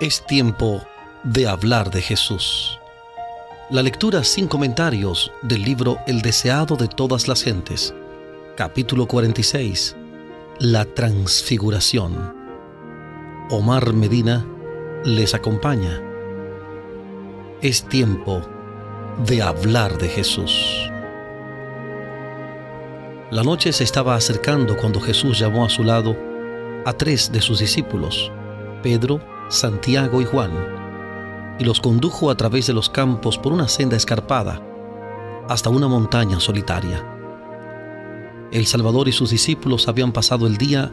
Es tiempo de hablar de Jesús. La lectura sin comentarios del libro El deseado de todas las gentes, capítulo 46, La transfiguración. Omar Medina les acompaña. Es tiempo de hablar de Jesús. La noche se estaba acercando cuando Jesús llamó a su lado a tres de sus discípulos, Pedro, Santiago y Juan, y los condujo a través de los campos por una senda escarpada hasta una montaña solitaria. El Salvador y sus discípulos habían pasado el día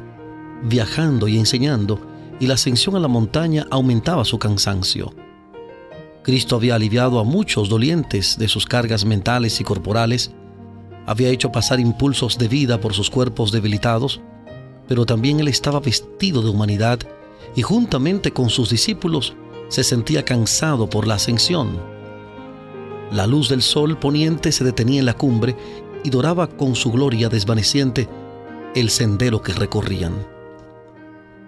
viajando y enseñando, y la ascensión a la montaña aumentaba su cansancio. Cristo había aliviado a muchos dolientes de sus cargas mentales y corporales, había hecho pasar impulsos de vida por sus cuerpos debilitados, pero también él estaba vestido de humanidad y juntamente con sus discípulos se sentía cansado por la ascensión. La luz del sol poniente se detenía en la cumbre y doraba con su gloria desvaneciente el sendero que recorrían.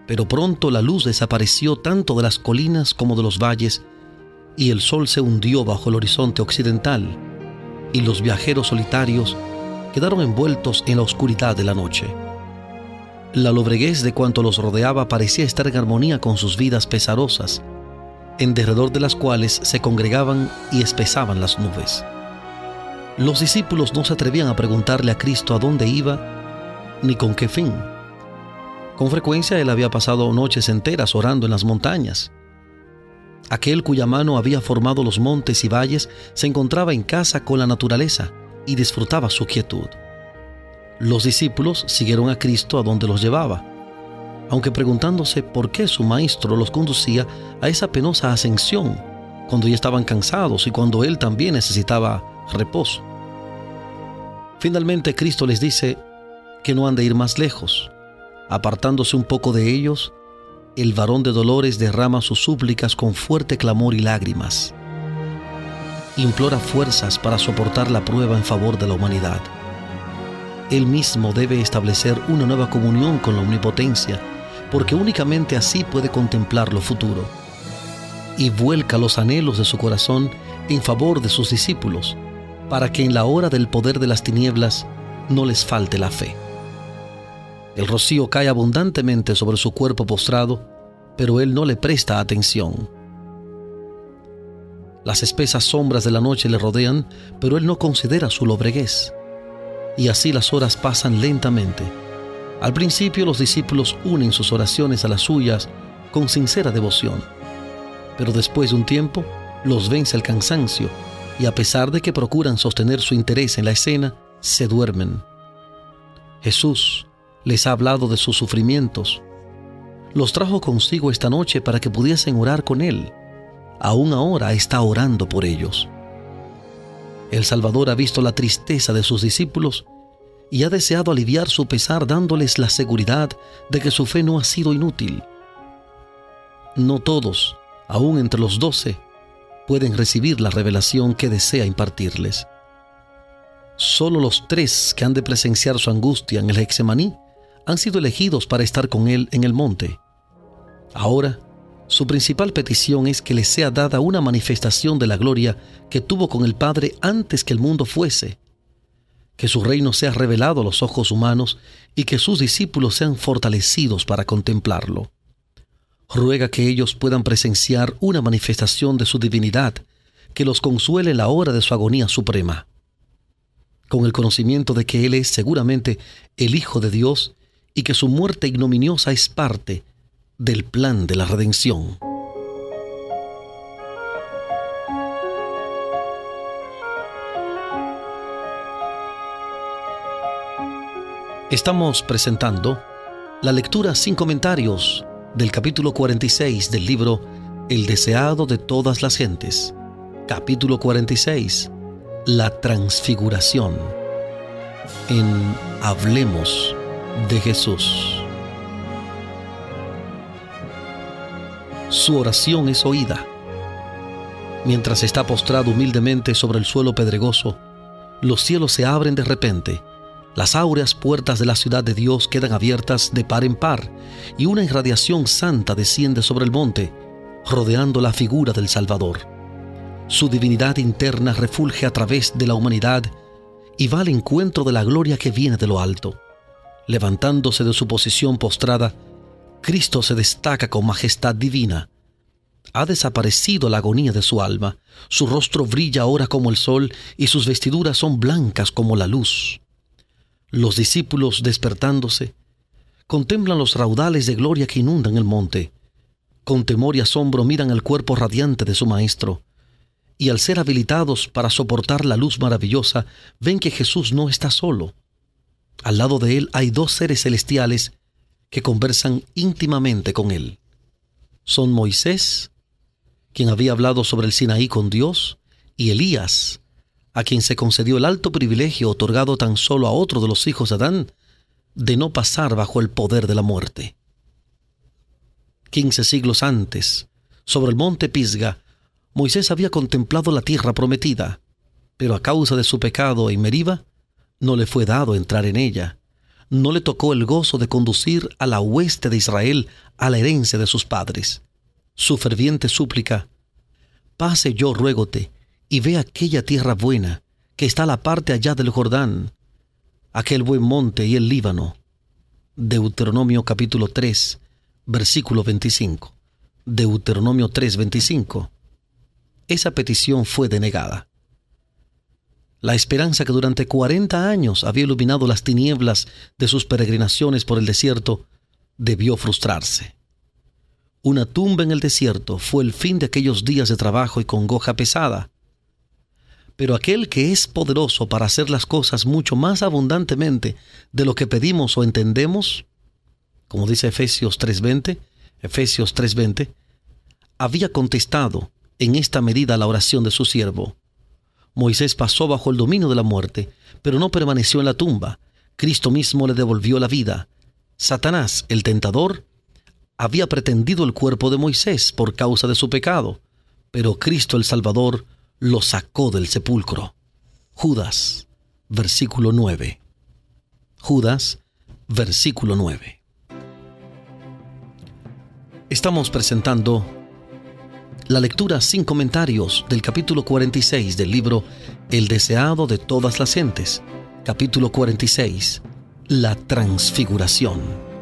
Pero pronto la luz desapareció tanto de las colinas como de los valles, y el sol se hundió bajo el horizonte occidental, y los viajeros solitarios quedaron envueltos en la oscuridad de la noche. La lobreguez de cuanto los rodeaba parecía estar en armonía con sus vidas pesarosas, en derredor de las cuales se congregaban y espesaban las nubes. Los discípulos no se atrevían a preguntarle a Cristo a dónde iba ni con qué fin. Con frecuencia él había pasado noches enteras orando en las montañas. Aquel cuya mano había formado los montes y valles se encontraba en casa con la naturaleza y disfrutaba su quietud. Los discípulos siguieron a Cristo a donde los llevaba, aunque preguntándose por qué su maestro los conducía a esa penosa ascensión, cuando ya estaban cansados y cuando él también necesitaba reposo. Finalmente Cristo les dice que no han de ir más lejos. Apartándose un poco de ellos, el varón de dolores derrama sus súplicas con fuerte clamor y lágrimas. Implora fuerzas para soportar la prueba en favor de la humanidad. Él mismo debe establecer una nueva comunión con la omnipotencia, porque únicamente así puede contemplar lo futuro. Y vuelca los anhelos de su corazón en favor de sus discípulos, para que en la hora del poder de las tinieblas no les falte la fe. El rocío cae abundantemente sobre su cuerpo postrado, pero él no le presta atención. Las espesas sombras de la noche le rodean, pero él no considera su lobreguez y así las horas pasan lentamente. Al principio los discípulos unen sus oraciones a las suyas con sincera devoción, pero después de un tiempo los vence el cansancio y a pesar de que procuran sostener su interés en la escena, se duermen. Jesús les ha hablado de sus sufrimientos. Los trajo consigo esta noche para que pudiesen orar con Él. Aún ahora está orando por ellos. El Salvador ha visto la tristeza de sus discípulos y ha deseado aliviar su pesar dándoles la seguridad de que su fe no ha sido inútil. No todos, aún entre los doce, pueden recibir la revelación que desea impartirles. Solo los tres que han de presenciar su angustia en el Hexemaní han sido elegidos para estar con él en el monte. Ahora, su principal petición es que le sea dada una manifestación de la gloria que tuvo con el Padre antes que el mundo fuese, que su reino sea revelado a los ojos humanos y que sus discípulos sean fortalecidos para contemplarlo. Ruega que ellos puedan presenciar una manifestación de su divinidad que los consuele en la hora de su agonía suprema. Con el conocimiento de que Él es seguramente el Hijo de Dios y que su muerte ignominiosa es parte del plan de la redención. Estamos presentando la lectura sin comentarios del capítulo 46 del libro El deseado de todas las gentes. Capítulo 46. La transfiguración. En Hablemos de Jesús. Su oración es oída. Mientras está postrado humildemente sobre el suelo pedregoso, los cielos se abren de repente, las áureas puertas de la ciudad de Dios quedan abiertas de par en par, y una irradiación santa desciende sobre el monte, rodeando la figura del Salvador. Su divinidad interna refulge a través de la humanidad y va al encuentro de la gloria que viene de lo alto. Levantándose de su posición postrada, Cristo se destaca con majestad divina. Ha desaparecido la agonía de su alma, su rostro brilla ahora como el sol y sus vestiduras son blancas como la luz. Los discípulos, despertándose, contemplan los raudales de gloria que inundan el monte. Con temor y asombro miran el cuerpo radiante de su Maestro, y al ser habilitados para soportar la luz maravillosa, ven que Jesús no está solo. Al lado de él hay dos seres celestiales que conversan íntimamente con él. Son Moisés, quien había hablado sobre el Sinaí con Dios, y Elías, a quien se concedió el alto privilegio otorgado tan solo a otro de los hijos de Adán de no pasar bajo el poder de la muerte. Quince siglos antes, sobre el monte Pisga, Moisés había contemplado la tierra prometida, pero a causa de su pecado en Meriba, no le fue dado entrar en ella. No le tocó el gozo de conducir a la hueste de Israel a la herencia de sus padres. Su ferviente súplica, pase yo, ruégote, y ve aquella tierra buena, que está a la parte allá del Jordán, aquel buen monte y el Líbano. Deuteronomio capítulo 3, versículo 25. Deuteronomio 3, 25. Esa petición fue denegada. La esperanza que durante 40 años había iluminado las tinieblas de sus peregrinaciones por el desierto debió frustrarse. Una tumba en el desierto fue el fin de aquellos días de trabajo y congoja pesada. Pero aquel que es poderoso para hacer las cosas mucho más abundantemente de lo que pedimos o entendemos, como dice Efesios 3:20, Efesios 3:20, había contestado en esta medida la oración de su siervo. Moisés pasó bajo el dominio de la muerte, pero no permaneció en la tumba. Cristo mismo le devolvió la vida. Satanás, el tentador, había pretendido el cuerpo de Moisés por causa de su pecado, pero Cristo el Salvador lo sacó del sepulcro. Judas, versículo 9. Judas, versículo 9. Estamos presentando la lectura sin comentarios del capítulo 46 del libro El deseado de todas las gentes, capítulo 46, la transfiguración.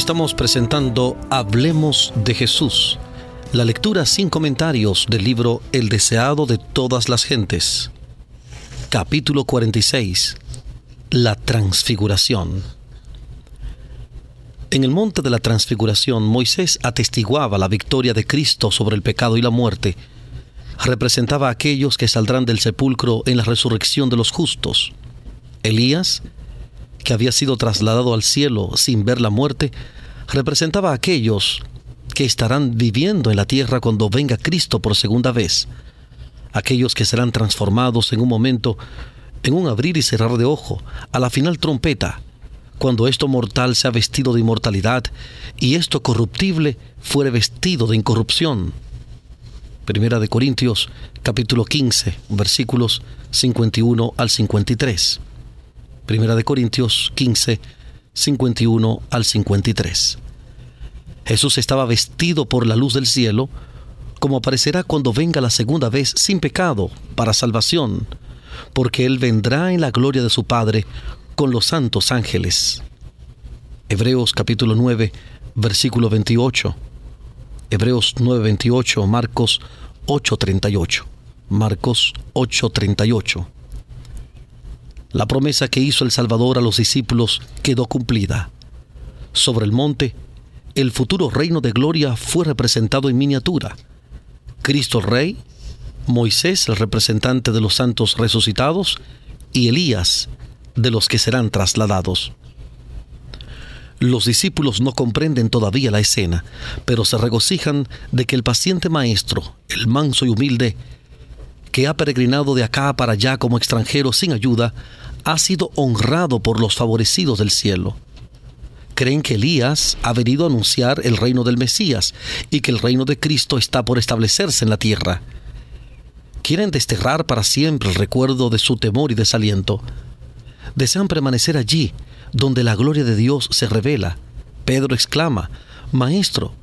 Estamos presentando Hablemos de Jesús, la lectura sin comentarios del libro El deseado de todas las gentes. Capítulo 46. La transfiguración. En el monte de la transfiguración, Moisés atestiguaba la victoria de Cristo sobre el pecado y la muerte. Representaba a aquellos que saldrán del sepulcro en la resurrección de los justos. Elías que había sido trasladado al cielo sin ver la muerte, representaba a aquellos que estarán viviendo en la tierra cuando venga Cristo por segunda vez. aquellos que serán transformados en un momento, en un abrir y cerrar de ojo, a la final trompeta, cuando esto mortal sea vestido de inmortalidad y esto corruptible fuere vestido de incorrupción. Primera de Corintios capítulo 15 versículos 51 al 53. Primera de Corintios 15 51 al 53. Jesús estaba vestido por la luz del cielo, como aparecerá cuando venga la segunda vez sin pecado para salvación, porque Él vendrá en la gloria de su Padre con los santos ángeles. Hebreos capítulo 9, versículo 28. Hebreos 9, 28, Marcos 8, 38. Marcos 8, 38. La promesa que hizo el Salvador a los discípulos quedó cumplida. Sobre el monte, el futuro reino de gloria fue representado en miniatura. Cristo Rey, Moisés el representante de los santos resucitados y Elías de los que serán trasladados. Los discípulos no comprenden todavía la escena, pero se regocijan de que el paciente maestro, el manso y humilde, que ha peregrinado de acá para allá como extranjero sin ayuda, ha sido honrado por los favorecidos del cielo. Creen que Elías ha venido a anunciar el reino del Mesías y que el reino de Cristo está por establecerse en la tierra. Quieren desterrar para siempre el recuerdo de su temor y desaliento desean permanecer allí, donde la gloria de Dios se revela. Pedro exclama, Maestro,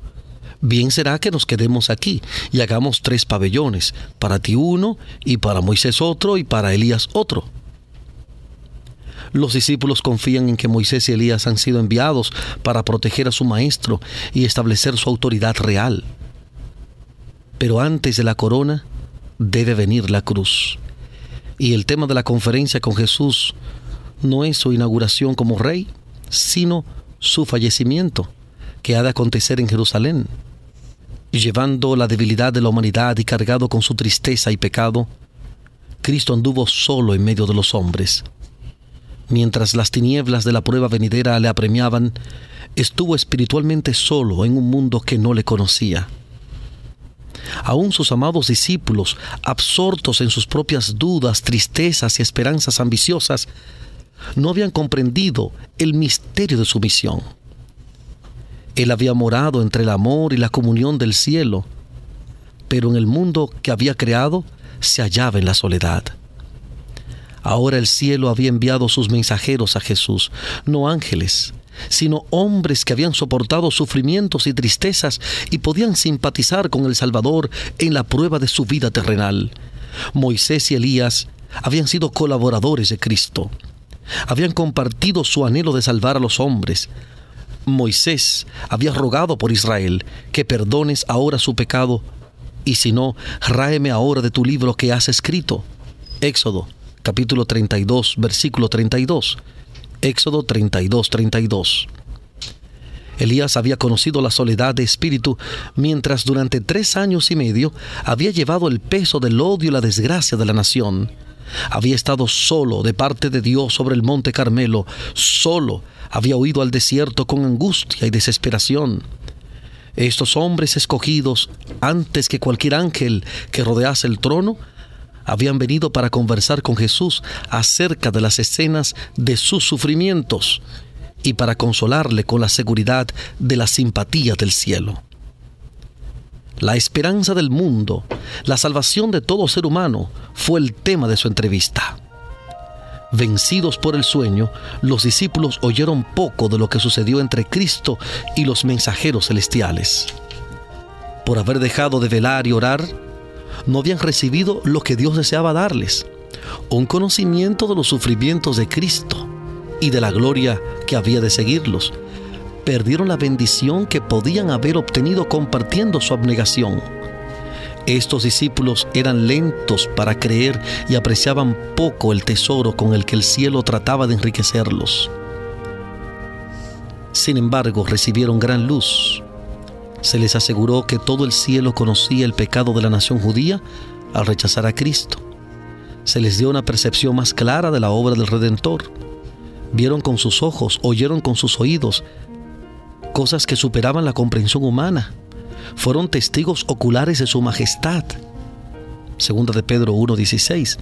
bien será que nos quedemos aquí y hagamos tres pabellones, para ti uno, y para Moisés otro, y para Elías otro. Los discípulos confían en que Moisés y Elías han sido enviados para proteger a su maestro y establecer su autoridad real. Pero antes de la corona debe venir la cruz. Y el tema de la conferencia con Jesús no es su inauguración como rey, sino su fallecimiento, que ha de acontecer en Jerusalén. Llevando la debilidad de la humanidad y cargado con su tristeza y pecado, Cristo anduvo solo en medio de los hombres. Mientras las tinieblas de la prueba venidera le apremiaban, estuvo espiritualmente solo en un mundo que no le conocía. Aún sus amados discípulos, absortos en sus propias dudas, tristezas y esperanzas ambiciosas, no habían comprendido el misterio de su misión. Él había morado entre el amor y la comunión del cielo, pero en el mundo que había creado se hallaba en la soledad. Ahora el cielo había enviado sus mensajeros a Jesús, no ángeles, sino hombres que habían soportado sufrimientos y tristezas y podían simpatizar con el Salvador en la prueba de su vida terrenal. Moisés y Elías habían sido colaboradores de Cristo habían compartido su anhelo de salvar a los hombres. Moisés había rogado por Israel que perdones ahora su pecado, y si no, ráeme ahora de tu libro que has escrito. Éxodo capítulo 32, versículo 32. Éxodo 32, 32. Elías había conocido la soledad de espíritu mientras durante tres años y medio había llevado el peso del odio y la desgracia de la nación. Había estado solo de parte de Dios sobre el monte Carmelo, solo había huido al desierto con angustia y desesperación. Estos hombres escogidos, antes que cualquier ángel que rodease el trono, habían venido para conversar con Jesús acerca de las escenas de sus sufrimientos y para consolarle con la seguridad de la simpatía del cielo la esperanza del mundo, la salvación de todo ser humano, fue el tema de su entrevista. Vencidos por el sueño, los discípulos oyeron poco de lo que sucedió entre Cristo y los mensajeros celestiales. Por haber dejado de velar y orar, no habían recibido lo que Dios deseaba darles, un conocimiento de los sufrimientos de Cristo y de la gloria que había de seguirlos, perdieron la bendición que podían haber obtenido compartiendo su abnegación. Estos discípulos eran lentos para creer y apreciaban poco el tesoro con el que el cielo trataba de enriquecerlos. Sin embargo, recibieron gran luz. Se les aseguró que todo el cielo conocía el pecado de la nación judía al rechazar a Cristo. Se les dio una percepción más clara de la obra del Redentor. Vieron con sus ojos, oyeron con sus oídos, cosas que superaban la comprensión humana. Fueron testigos oculares de su majestad. Segunda de Pedro 1.16.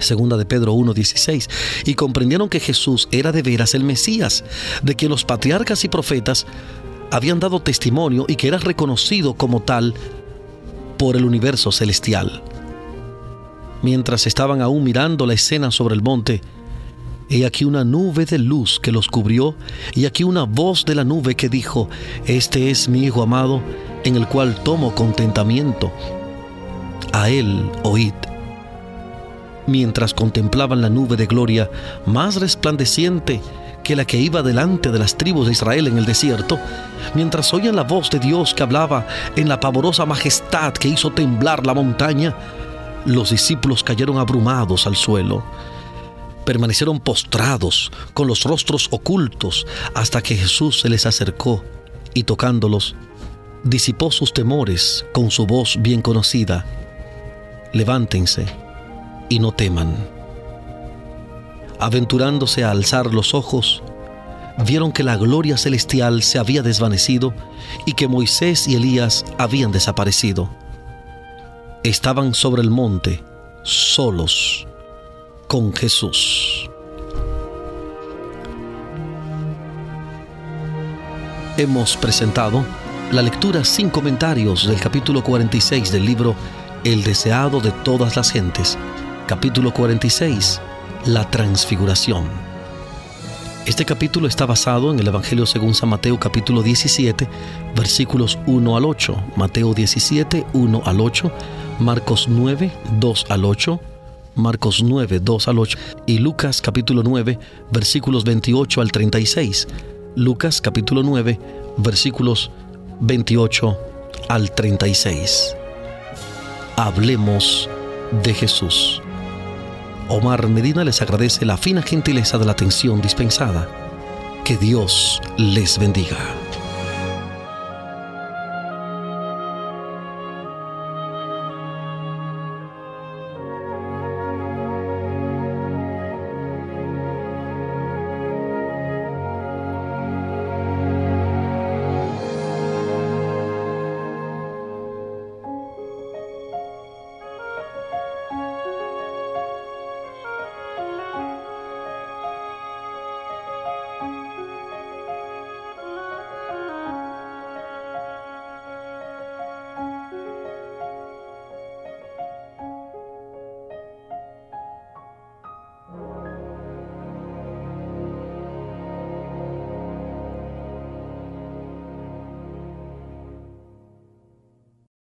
Segunda de Pedro 1.16. Y comprendieron que Jesús era de veras el Mesías, de que los patriarcas y profetas habían dado testimonio y que era reconocido como tal por el universo celestial. Mientras estaban aún mirando la escena sobre el monte, He aquí una nube de luz que los cubrió, y aquí una voz de la nube que dijo, Este es mi Hijo amado, en el cual tomo contentamiento. A él oíd. Mientras contemplaban la nube de gloria, más resplandeciente que la que iba delante de las tribus de Israel en el desierto, mientras oían la voz de Dios que hablaba en la pavorosa majestad que hizo temblar la montaña, los discípulos cayeron abrumados al suelo permanecieron postrados, con los rostros ocultos, hasta que Jesús se les acercó y tocándolos, disipó sus temores con su voz bien conocida. Levántense y no teman. Aventurándose a alzar los ojos, vieron que la gloria celestial se había desvanecido y que Moisés y Elías habían desaparecido. Estaban sobre el monte, solos con Jesús. Hemos presentado la lectura sin comentarios del capítulo 46 del libro El deseado de todas las gentes, capítulo 46, la transfiguración. Este capítulo está basado en el Evangelio según San Mateo capítulo 17, versículos 1 al 8, Mateo 17, 1 al 8, Marcos 9, 2 al 8, Marcos 9, 2 al 8 y Lucas capítulo 9, versículos 28 al 36. Lucas capítulo 9, versículos 28 al 36. Hablemos de Jesús. Omar Medina les agradece la fina gentileza de la atención dispensada. Que Dios les bendiga.